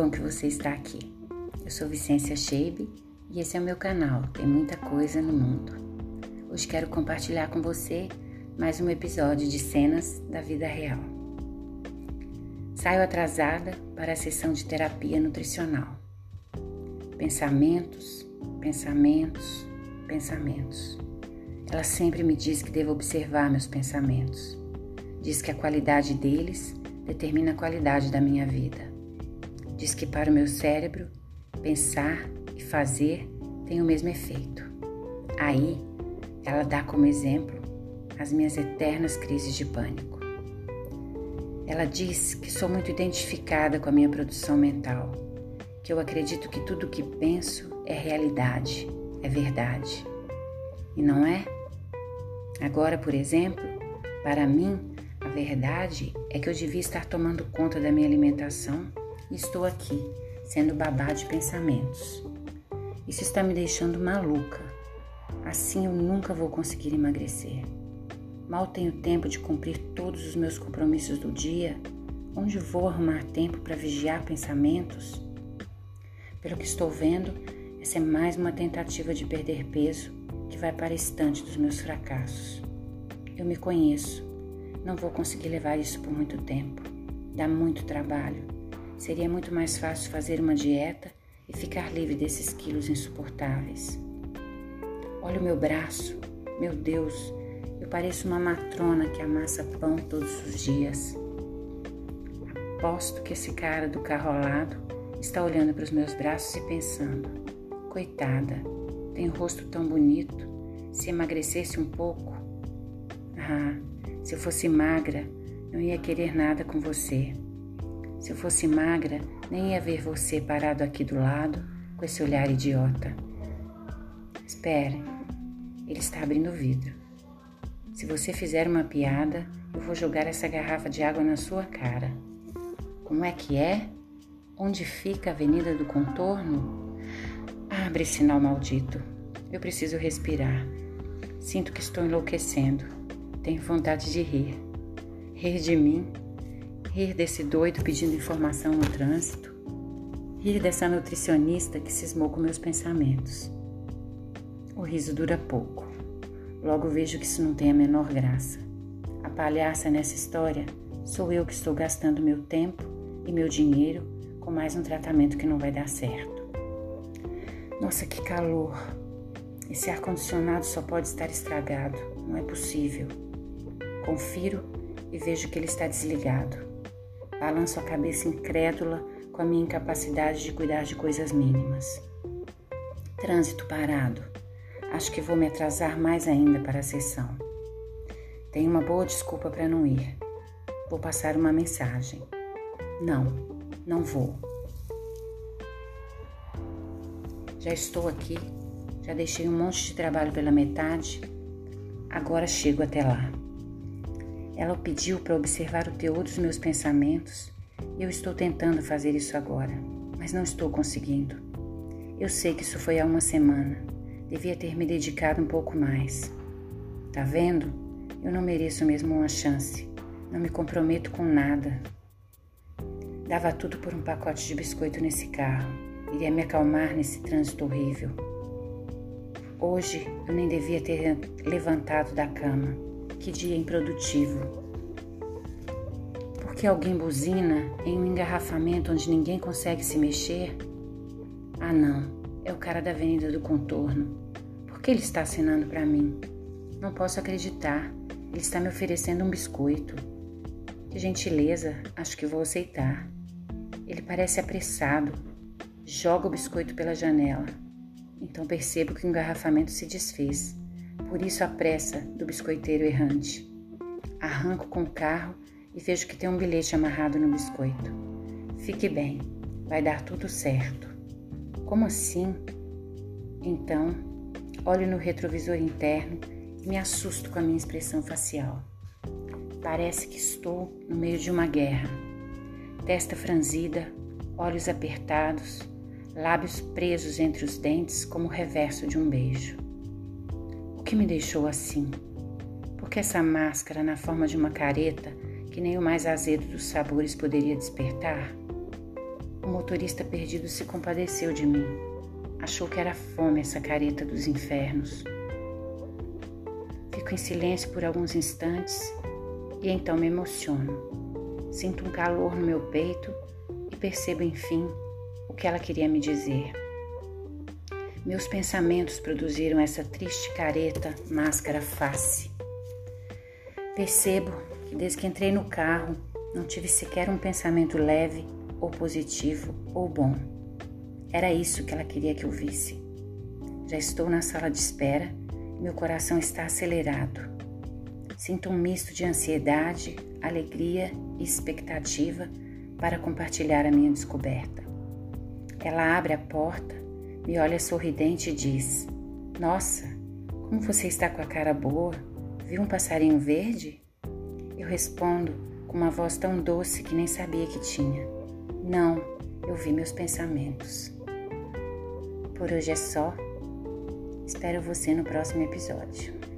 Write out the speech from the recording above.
bom que você está aqui. Eu sou Vicência Sheibe e esse é o meu canal. Tem muita coisa no mundo. Hoje quero compartilhar com você mais um episódio de cenas da vida real. Saio atrasada para a sessão de terapia nutricional. Pensamentos, pensamentos, pensamentos. Ela sempre me diz que devo observar meus pensamentos. Diz que a qualidade deles determina a qualidade da minha vida. Diz que para o meu cérebro, pensar e fazer tem o mesmo efeito. Aí, ela dá como exemplo as minhas eternas crises de pânico. Ela diz que sou muito identificada com a minha produção mental, que eu acredito que tudo o que penso é realidade, é verdade. E não é? Agora, por exemplo, para mim, a verdade é que eu devia estar tomando conta da minha alimentação estou aqui, sendo babá de pensamentos. Isso está me deixando maluca. Assim eu nunca vou conseguir emagrecer. Mal tenho tempo de cumprir todos os meus compromissos do dia. Onde vou arrumar tempo para vigiar pensamentos? Pelo que estou vendo, essa é mais uma tentativa de perder peso que vai para a estante dos meus fracassos. Eu me conheço não vou conseguir levar isso por muito tempo. Dá muito trabalho. Seria muito mais fácil fazer uma dieta e ficar livre desses quilos insuportáveis. Olha o meu braço. Meu Deus, eu pareço uma matrona que amassa pão todos os dias. Aposto que esse cara do carro ao lado está olhando para os meus braços e pensando: coitada, tem o rosto tão bonito. Se emagrecesse um pouco. Ah, se eu fosse magra, não ia querer nada com você. Se eu fosse magra, nem ia ver você parado aqui do lado com esse olhar idiota. Espere, ele está abrindo o vidro. Se você fizer uma piada, eu vou jogar essa garrafa de água na sua cara. Como é que é? Onde fica a Avenida do Contorno? Abre, sinal maldito. Eu preciso respirar. Sinto que estou enlouquecendo. Tenho vontade de rir. Rir de mim, rir desse doido pedindo informação no trânsito, rir dessa nutricionista que cismou com meus pensamentos. O riso dura pouco. Logo vejo que isso não tem a menor graça. A palhaça nessa história sou eu que estou gastando meu tempo e meu dinheiro com mais um tratamento que não vai dar certo. Nossa, que calor! Esse ar-condicionado só pode estar estragado. Não é possível. Confiro e vejo que ele está desligado. Balanço a cabeça incrédula com a minha incapacidade de cuidar de coisas mínimas. Trânsito parado. Acho que vou me atrasar mais ainda para a sessão. Tenho uma boa desculpa para não ir. Vou passar uma mensagem. Não, não vou. Já estou aqui, já deixei um monte de trabalho pela metade, agora chego até lá. Ela pediu para observar o teor dos meus pensamentos e eu estou tentando fazer isso agora, mas não estou conseguindo. Eu sei que isso foi há uma semana. Devia ter me dedicado um pouco mais. Tá vendo? Eu não mereço mesmo uma chance. Não me comprometo com nada. Dava tudo por um pacote de biscoito nesse carro. Iria me acalmar nesse trânsito horrível. Hoje eu nem devia ter levantado da cama. Que dia improdutivo. Por que alguém buzina em um engarrafamento onde ninguém consegue se mexer? Ah, não, é o cara da Avenida do Contorno. Por que ele está assinando para mim? Não posso acreditar. Ele está me oferecendo um biscoito. Que gentileza, acho que vou aceitar. Ele parece apressado. Joga o biscoito pela janela. Então percebo que o engarrafamento se desfez. Por isso a pressa do biscoiteiro errante. Arranco com o carro e vejo que tem um bilhete amarrado no biscoito. Fique bem, vai dar tudo certo. Como assim? Então, olho no retrovisor interno e me assusto com a minha expressão facial. Parece que estou no meio de uma guerra. Testa franzida, olhos apertados, lábios presos entre os dentes como o reverso de um beijo que me deixou assim? Por que essa máscara na forma de uma careta que nem o mais azedo dos sabores poderia despertar? O motorista perdido se compadeceu de mim. Achou que era fome essa careta dos infernos. Fico em silêncio por alguns instantes e então me emociono. Sinto um calor no meu peito e percebo, enfim, o que ela queria me dizer. Meus pensamentos produziram essa triste careta, máscara face. Percebo que desde que entrei no carro não tive sequer um pensamento leve ou positivo ou bom. Era isso que ela queria que eu visse. Já estou na sala de espera e meu coração está acelerado. Sinto um misto de ansiedade, alegria e expectativa para compartilhar a minha descoberta. Ela abre a porta me olha sorridente e diz: Nossa, como você está com a cara boa? Viu um passarinho verde? Eu respondo com uma voz tão doce que nem sabia que tinha: Não, eu vi meus pensamentos. Por hoje é só. Espero você no próximo episódio.